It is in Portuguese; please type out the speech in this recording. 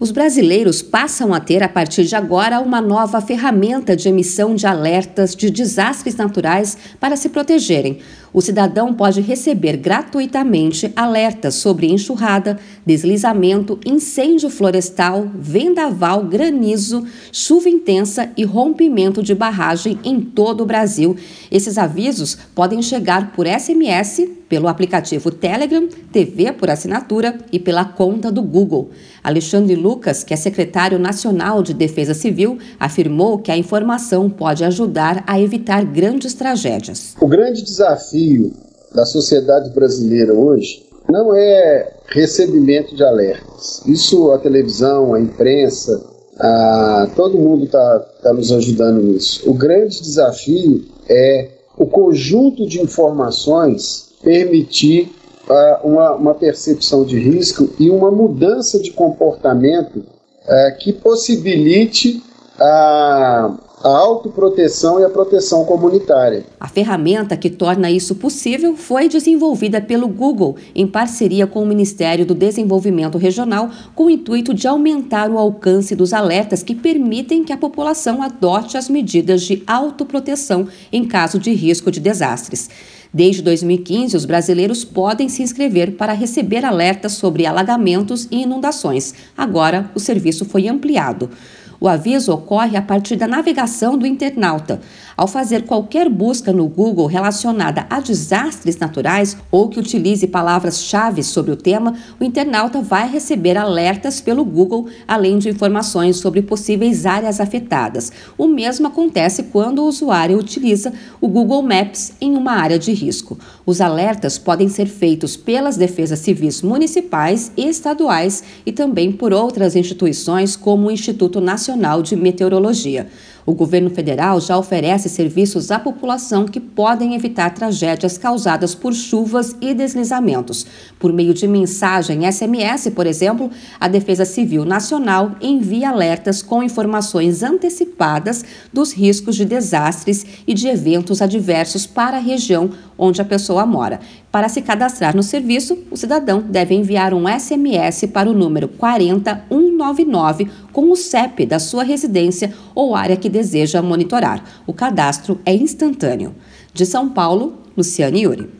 Os brasileiros passam a ter, a partir de agora, uma nova ferramenta de emissão de alertas de desastres naturais para se protegerem. O cidadão pode receber gratuitamente alertas sobre enxurrada, deslizamento, incêndio florestal, vendaval, granizo, chuva intensa e rompimento de barragem em todo o Brasil. Esses avisos podem chegar por SMS, pelo aplicativo Telegram, TV por assinatura e pela conta do Google. Alexandre Lucas, que é secretário nacional de Defesa Civil, afirmou que a informação pode ajudar a evitar grandes tragédias. O grande desafio da sociedade brasileira hoje não é recebimento de alertas. Isso a televisão, a imprensa, a, todo mundo está tá nos ajudando nisso. O grande desafio é o conjunto de informações permitir uh, uma, uma, percepção de risco e uma mudança de comportamento uh, que possibilite a, a autoproteção e a proteção comunitária. A ferramenta que torna isso possível foi desenvolvida pelo Google em parceria com o Ministério do Desenvolvimento Regional, com o intuito de aumentar o alcance dos alertas que permitem que a população adote as medidas de autoproteção em caso de risco de desastres. Desde 2015, os brasileiros podem se inscrever para receber alertas sobre alagamentos e inundações. Agora, o serviço foi ampliado. O aviso ocorre a partir da navegação do internauta. Ao fazer qualquer busca no Google relacionada a desastres naturais ou que utilize palavras-chave sobre o tema, o internauta vai receber alertas pelo Google, além de informações sobre possíveis áreas afetadas. O mesmo acontece quando o usuário utiliza o Google Maps em uma área de risco. Os alertas podem ser feitos pelas defesas civis municipais e estaduais e também por outras instituições, como o Instituto Nacional Nacional de Meteorologia. O governo federal já oferece serviços à população que podem evitar tragédias causadas por chuvas e deslizamentos. Por meio de mensagem SMS, por exemplo, a Defesa Civil Nacional envia alertas com informações antecipadas dos riscos de desastres e de eventos adversos para a região onde a pessoa mora. Para se cadastrar no serviço, o cidadão deve enviar um SMS para o número 40199 com o CEP da sua residência ou área que deseja monitorar. O cadastro é instantâneo. De São Paulo, Luciane Yuri.